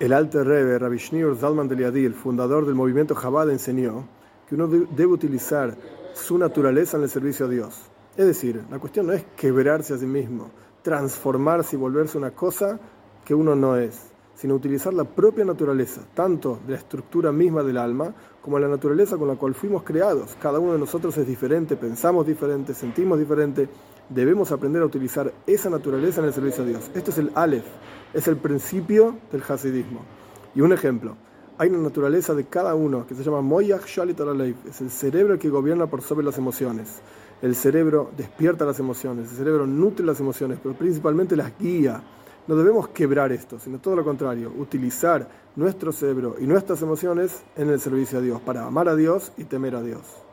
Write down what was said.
El Alter Rebbe, Rabbi Zalman de Liadi, el fundador del movimiento Chabad, enseñó que uno debe utilizar su naturaleza en el servicio a Dios. Es decir, la cuestión no es quebrarse a sí mismo, transformarse y volverse una cosa que uno no es, sino utilizar la propia naturaleza, tanto de la estructura misma del alma como la naturaleza con la cual fuimos creados. Cada uno de nosotros es diferente, pensamos diferente, sentimos diferente. Debemos aprender a utilizar esa naturaleza en el servicio a Dios. Esto es el Aleph, es el principio del Hasidismo. Y un ejemplo, hay una naturaleza de cada uno que se llama Moyach Shalit es el cerebro que gobierna por sobre las emociones. El cerebro despierta las emociones, el cerebro nutre las emociones, pero principalmente las guía. No debemos quebrar esto, sino todo lo contrario, utilizar nuestro cerebro y nuestras emociones en el servicio a Dios, para amar a Dios y temer a Dios.